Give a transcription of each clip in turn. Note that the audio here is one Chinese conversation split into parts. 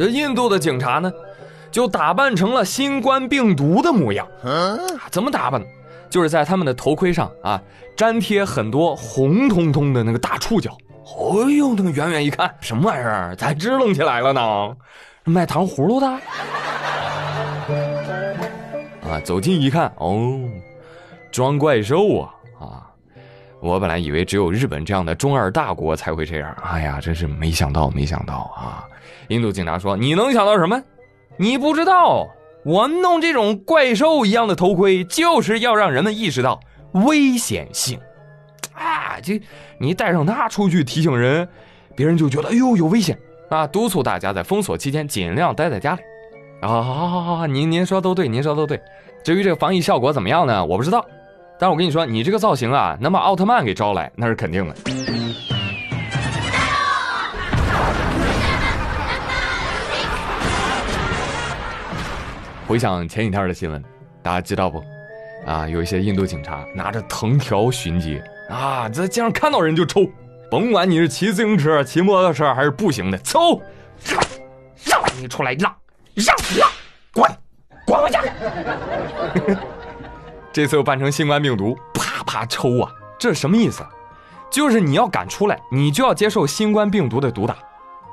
这印度的警察呢，就打扮成了新冠病毒的模样。嗯怎么打扮呢？就是在他们的头盔上啊，粘贴很多红彤彤的那个大触角。哎呦，那个远远一看，什么玩意儿？咋支棱起来了呢？卖糖葫芦的？啊，走近一看，哦，装怪兽啊！啊，我本来以为只有日本这样的中二大国才会这样，哎呀，真是没想到，没想到啊！印度警察说：“你能想到什么？你不知道。”我弄这种怪兽一样的头盔，就是要让人们意识到危险性，啊，这你戴上它出去提醒人，别人就觉得哎呦有危险啊！督促大家在封锁期间尽量待在家里。啊，好好好好，您您说都对，您说都对。至于这个防疫效果怎么样呢？我不知道，但是我跟你说，你这个造型啊，能把奥特曼给招来，那是肯定的。回想前几天的新闻，大家知道不？啊，有一些印度警察拿着藤条巡街啊，在街上看到人就抽，甭管你是骑自行车、骑摩托车还是步行的，抽，让你出来让让让，滚滚回家。这次又扮成新冠病毒，啪啪抽啊！这是什么意思？就是你要敢出来，你就要接受新冠病毒的毒打。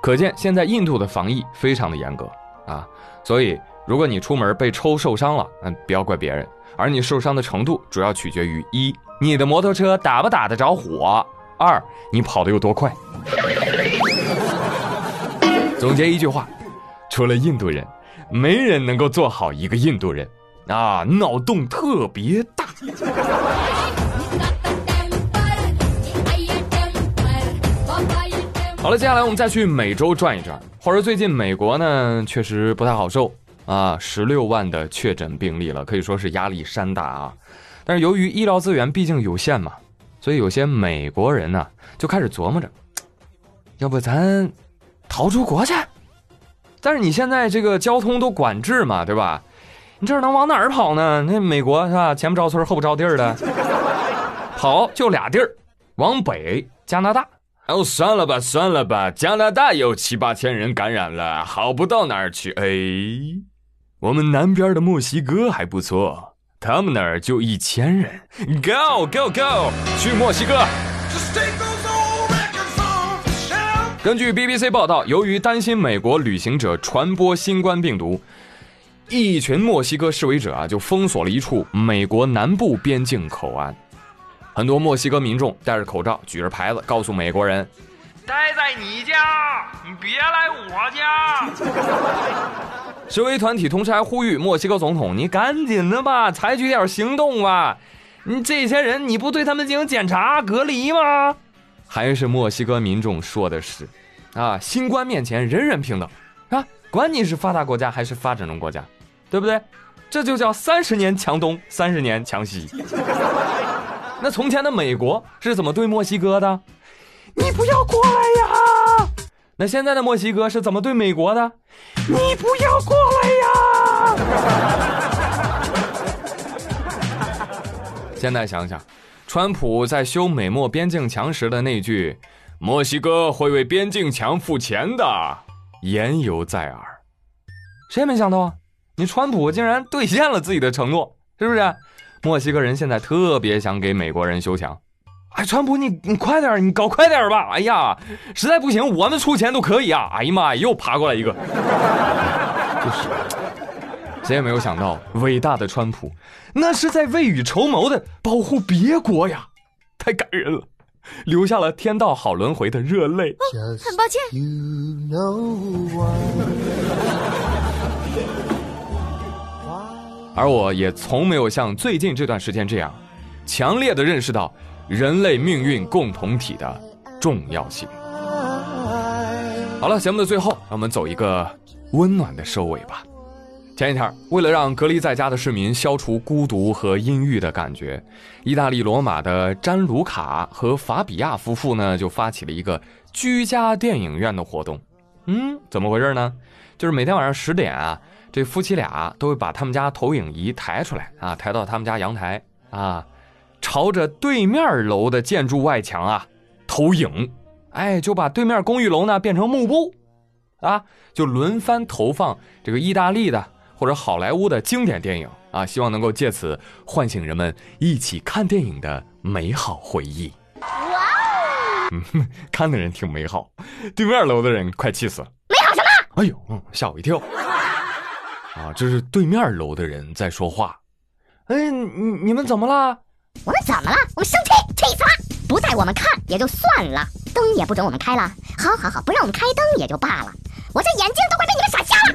可见现在印度的防疫非常的严格啊，所以。如果你出门被抽受伤了，嗯，不要怪别人，而你受伤的程度主要取决于一，你的摩托车打不打得着火；二，你跑得有多快。总结一句话，除了印度人，没人能够做好一个印度人啊，脑洞特别大。好了，接下来我们再去美洲转一转。话说最近美国呢，确实不太好受。啊，十六万的确诊病例了，可以说是压力山大啊。但是由于医疗资源毕竟有限嘛，所以有些美国人呢就开始琢磨着，要不咱逃出国去？但是你现在这个交通都管制嘛，对吧？你这能往哪儿跑呢？那美国是吧？前不着村后不着地儿的，跑就俩地儿，往北加拿大。哦，算了吧，算了吧，加拿大有七八千人感染了，好不到哪儿去。哎。我们南边的墨西哥还不错，他们那儿就一千人。Go go go，去墨西哥。根据 BBC 报道，由于担心美国旅行者传播新冠病毒，一群墨西哥示威者啊就封锁了一处美国南部边境口岸。很多墨西哥民众戴着口罩，举着牌子，告诉美国人：“待在你家，你别来我家。”示威团体同时还呼吁墨西哥总统：“你赶紧的吧，采取点行动吧！你这些人，你不对他们进行检查隔离吗？”还是墨西哥民众说的是：“啊，新冠面前人人平等啊，管你是发达国家还是发展中国家，对不对？这就叫三十年强东，三十年强西。那从前的美国是怎么对墨西哥的？你不要过来呀！那现在的墨西哥是怎么对美国的？你不要过来呀！现在想想，川普在修美墨边境墙时的那句“墨西哥会为边境墙付钱的”，言犹在耳。谁也没想到啊，你川普竟然兑现了自己的承诺，是不是？墨西哥人现在特别想给美国人修墙。哎，川普，你你快点你搞快点吧！哎呀，实在不行，我们出钱都可以啊！哎呀妈呀，又爬过来一个，就是，谁也没有想到，伟大的川普，那是在未雨绸缪的保护别国呀，太感人了，留下了天道好轮回的热泪。很抱歉。而我也从没有像最近这段时间这样，强烈的认识到。人类命运共同体的重要性。好了，节目的最后，让我们走一个温暖的收尾吧。前一天，为了让隔离在家的市民消除孤独和阴郁的感觉，意大利罗马的詹卢卡和法比亚夫妇呢就发起了一个居家电影院的活动。嗯，怎么回事呢？就是每天晚上十点啊，这夫妻俩都会把他们家投影仪抬出来啊，抬到他们家阳台啊。朝着对面楼的建筑外墙啊投影，哎，就把对面公寓楼呢变成幕布，啊，就轮番投放这个意大利的或者好莱坞的经典电影啊，希望能够借此唤醒人们一起看电影的美好回忆。哇哦，嗯，看的人挺美好，对面楼的人快气死了。美好什么？哎呦，嗯，吓我一跳。啊，这是对面楼的人在说话。哎，你你们怎么了？我们怎么了？我们生气，气死了！不带我们看也就算了，灯也不准我们开了。好好好，不让我们开灯也就罢了，我这眼睛都快被你们闪瞎了。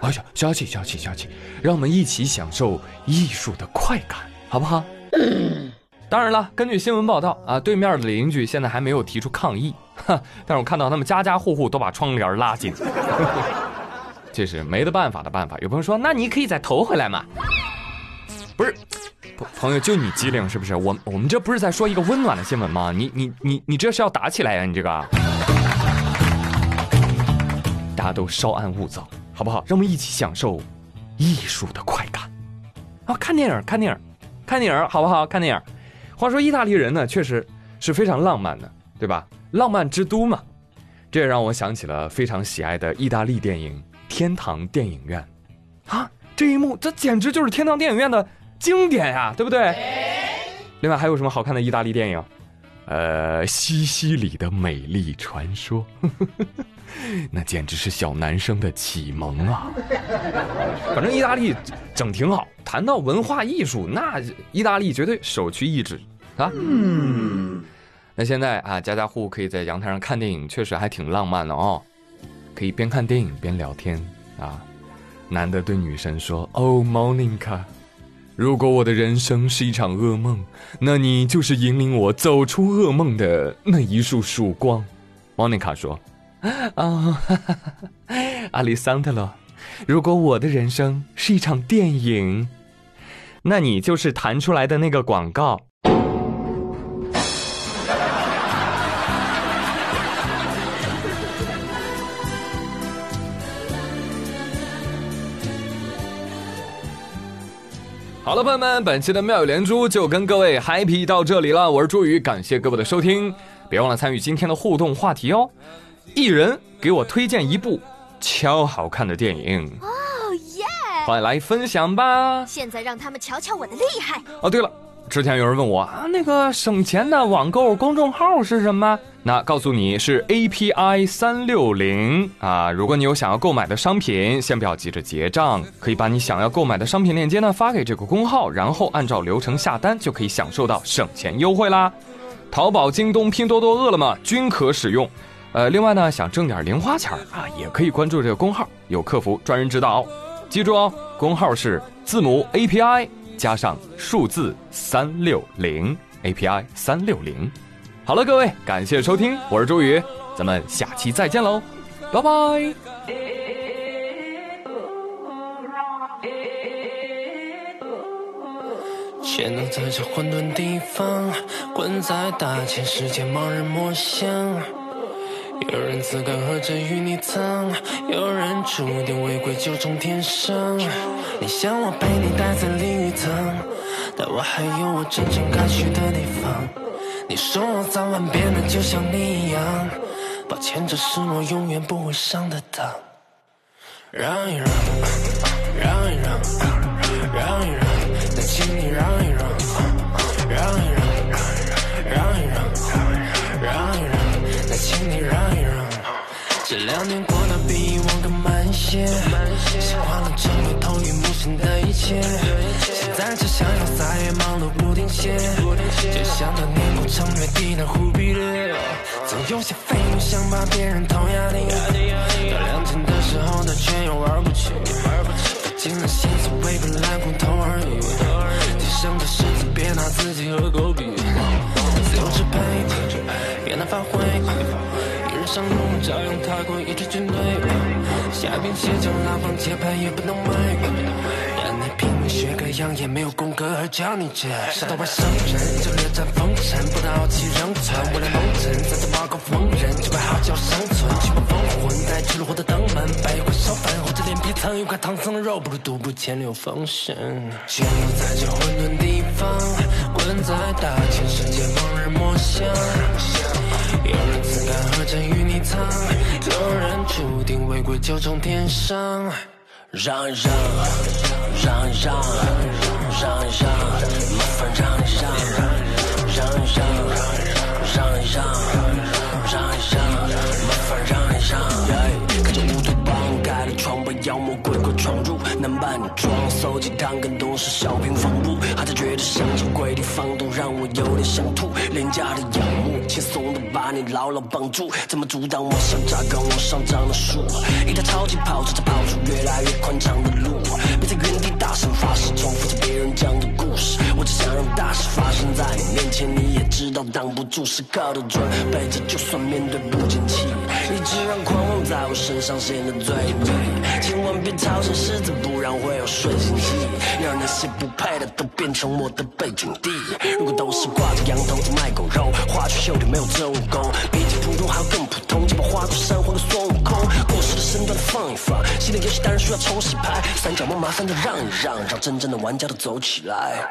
哎呀，消气消气消气，让我们一起享受艺术的快感，好不好？嗯。当然了，根据新闻报道啊，对面的邻居现在还没有提出抗议，哈，但是我看到他们家家户户都把窗帘拉紧，这是没得办法的办法。有朋友说，那你可以再投回来嘛？不是。朋友，就你机灵是不是？我我们这不是在说一个温暖的新闻吗？你你你你这是要打起来呀？你这个，大家都稍安勿躁，好不好？让我们一起享受艺术的快感。啊，看电影，看电影，看电影，好不好？看电影。话说意大利人呢，确实是非常浪漫的，对吧？浪漫之都嘛。这也让我想起了非常喜爱的意大利电影《天堂电影院》啊，这一幕，这简直就是天堂电影院的。经典呀，对不对？另外还有什么好看的意大利电影？呃，西西里的美丽传说，那简直是小男生的启蒙啊！反正意大利整挺好。谈到文化艺术，那意大利绝对首屈一指啊。嗯。那现在啊，家家户户可以在阳台上看电影，确实还挺浪漫的哦。可以边看电影边聊天啊。男的对女神说：“Oh, Monica。”如果我的人生是一场噩梦，那你就是引领我走出噩梦的那一束曙光。莫妮卡说：“啊，阿里桑特罗，如果我的人生是一场电影，那你就是弹出来的那个广告。”好了，朋友们，本期的妙语连珠就跟各位 happy 到这里了。我是朱宇，感谢各位的收听，别忘了参与今天的互动话题哦。一人给我推荐一部超好看的电影哦耶！快来分享吧！现在让他们瞧瞧我的厉害哦。对了。之前有人问我啊，那个省钱的网购公众号是什么？那告诉你是 API 三六零啊。如果你有想要购买的商品，先不要急着结账，可以把你想要购买的商品链接呢发给这个公号，然后按照流程下单，就可以享受到省钱优惠啦。淘宝、京东、拼多多、饿了么均可使用。呃，另外呢，想挣点零花钱啊，也可以关注这个公号，有客服专人指导。记住哦，公号是字母 API。加上数字三六零 API 三六零，好了，各位，感谢收听，我是周宇，咱们下期再见喽，拜拜。钱都在这混沌地方，滚在大千世界，盲人摸象。有人自甘喝着与你藏，有人注定违规就从天上。你想我被你带在淋浴层，但我还有我真正该去的地方。你说我早晚变得就像你一样，抱歉，这是我永远不会上的当。让一让，让一让，让一让，再请你让一让，让这两年过得比以往更慢一些，习惯了成为头晕目眩的一切，现在只想要再也忙碌不停歇，就像当年孤城月底那忽必烈，总有些废物想把别人投压力，到两千的时候他却又玩不起，费尽了心思为本来空头而已，提升的狮子别拿自己和狗比，自由支配。别难发挥，上路照样踏过一支军队，下兵卸将拉帮结派也不能卖，让你拼命学个样也没有功格而教你这，杀到外省人就略占风尘，不得傲气仍存，为了蒙尘在这马高逢人，只为好叫生存，去把风魂带去了我的登门，摆一块烧饭厚着脸皮蹭一块唐僧肉，不如独步千流风声，全都在这混沌地方，滚在大千世界，盲人摸象。定违规就从天上。让一让，让一让，让一让，麻烦让一让，让一让，让一让，让一让，麻烦让一让。床被妖魔鬼怪闯入，男扮女装搜集汤跟都是小平房屋，还在觉得想起鬼地方都让我有点想吐。廉价的仰慕，轻松的把你牢牢绑住，怎么阻挡我想扎根往上长的树？一台超级跑车在跑出越来越宽敞的路，别在原地大声发誓，重复着别人讲的故事。我只想让大事发生在你面前，你也知道挡不住，时刻都准备着，就算面对不景气，直让狂妄在我身上显得最美。千万别超前狮子，不然会有顺心期，让那些不配的都变成我的背景地。如果都是挂着羊头在卖狗肉，花拳绣腿没有真武功，比起普通还要更普通，就把花果山换个孙悟空，过时的身段放一放，新的游戏当然需要重洗牌，三角梦麻烦的让一让，让真正的玩家都走起来。